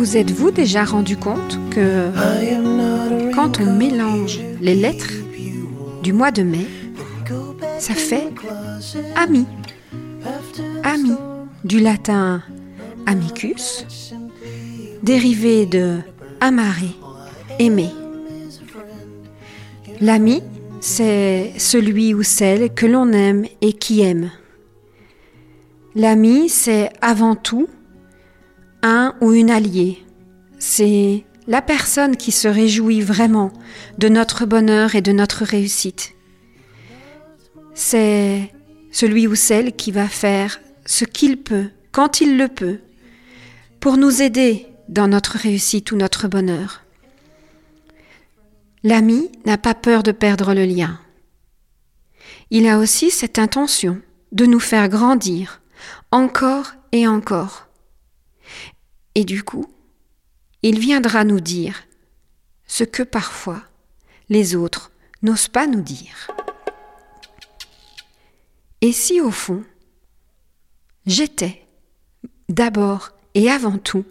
Vous êtes-vous déjà rendu compte que quand on mélange les lettres du mois de mai, ça fait ami. Ami, du latin amicus, dérivé de amare, aimer. L'ami, c'est celui ou celle que l'on aime et qui aime. L'ami, c'est avant tout ou une alliée. C'est la personne qui se réjouit vraiment de notre bonheur et de notre réussite. C'est celui ou celle qui va faire ce qu'il peut, quand il le peut, pour nous aider dans notre réussite ou notre bonheur. L'ami n'a pas peur de perdre le lien. Il a aussi cette intention de nous faire grandir encore et encore. Et du coup, il viendra nous dire ce que parfois les autres n'osent pas nous dire. Et si au fond, j'étais d'abord et avant tout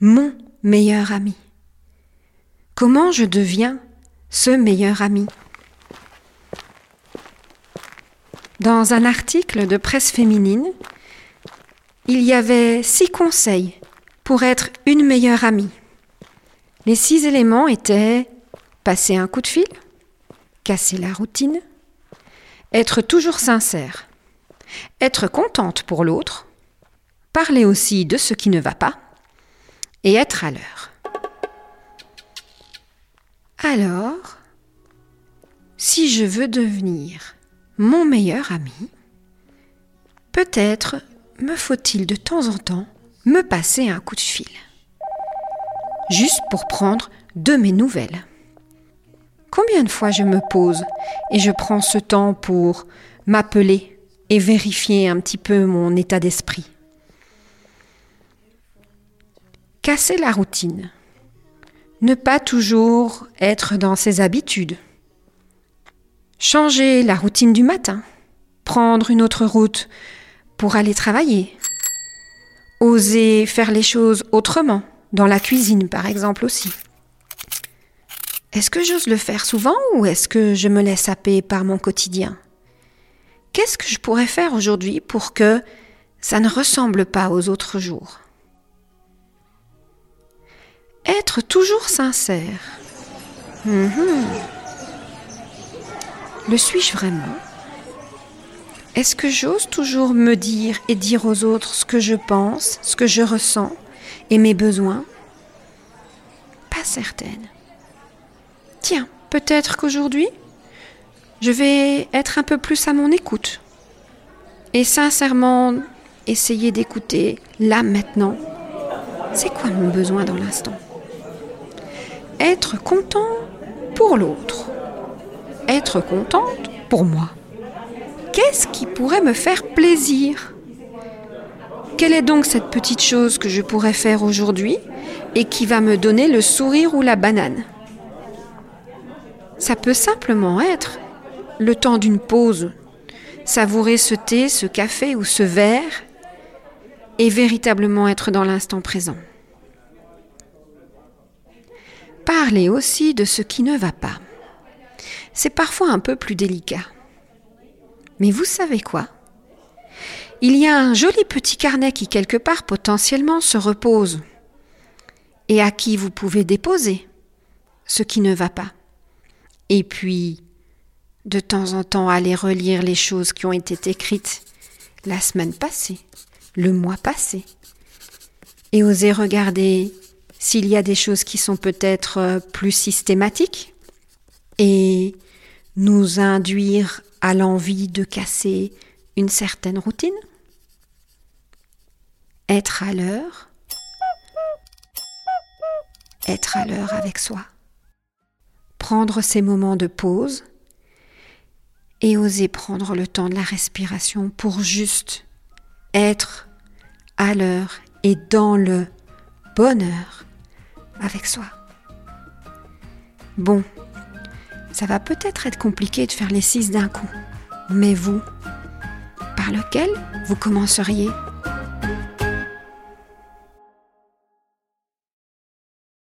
mon meilleur ami Comment je deviens ce meilleur ami? Dans un article de presse féminine, il y avait six conseils pour être une meilleure amie. Les six éléments étaient passer un coup de fil, casser la routine, être toujours sincère, être contente pour l'autre, parler aussi de ce qui ne va pas et être à l'heure. Alors, si je veux devenir mon meilleur ami, peut-être me faut-il de temps en temps me passer un coup de fil. Juste pour prendre de mes nouvelles. Combien de fois je me pose et je prends ce temps pour m'appeler et vérifier un petit peu mon état d'esprit? Casser la routine. Ne pas toujours être dans ses habitudes. Changer la routine du matin. Prendre une autre route pour aller travailler oser faire les choses autrement, dans la cuisine par exemple aussi. Est-ce que j'ose le faire souvent ou est-ce que je me laisse happer par mon quotidien? Qu'est-ce que je pourrais faire aujourd'hui pour que ça ne ressemble pas aux autres jours? Être toujours sincère. Mhm. Le suis-je vraiment? Est-ce que j'ose toujours me dire et dire aux autres ce que je pense, ce que je ressens et mes besoins? Pas certaine. Tiens, peut-être qu'aujourd'hui, je vais être un peu plus à mon écoute et sincèrement essayer d'écouter là maintenant. C'est quoi mon besoin dans l'instant? Être content pour l'autre. Être contente pour moi. Qu'est-ce qui pourrait me faire plaisir? Quelle est donc cette petite chose que je pourrais faire aujourd'hui et qui va me donner le sourire ou la banane? Ça peut simplement être le temps d'une pause, savourer ce thé, ce café ou ce verre et véritablement être dans l'instant présent. Parler aussi de ce qui ne va pas. C'est parfois un peu plus délicat. Mais vous savez quoi? Il y a un joli petit carnet qui quelque part potentiellement se repose et à qui vous pouvez déposer ce qui ne va pas. Et puis, de temps en temps, aller relire les choses qui ont été écrites la semaine passée, le mois passé, et oser regarder s'il y a des choses qui sont peut-être euh, plus systématiques et nous induire à l'envie de casser une certaine routine. Être à l'heure, être à l'heure avec soi, prendre ces moments de pause et oser prendre le temps de la respiration pour juste être à l'heure et dans le bonheur avec soi. Bon, ça va peut-être être compliqué de faire les six d'un coup, mais vous, par lequel vous commenceriez?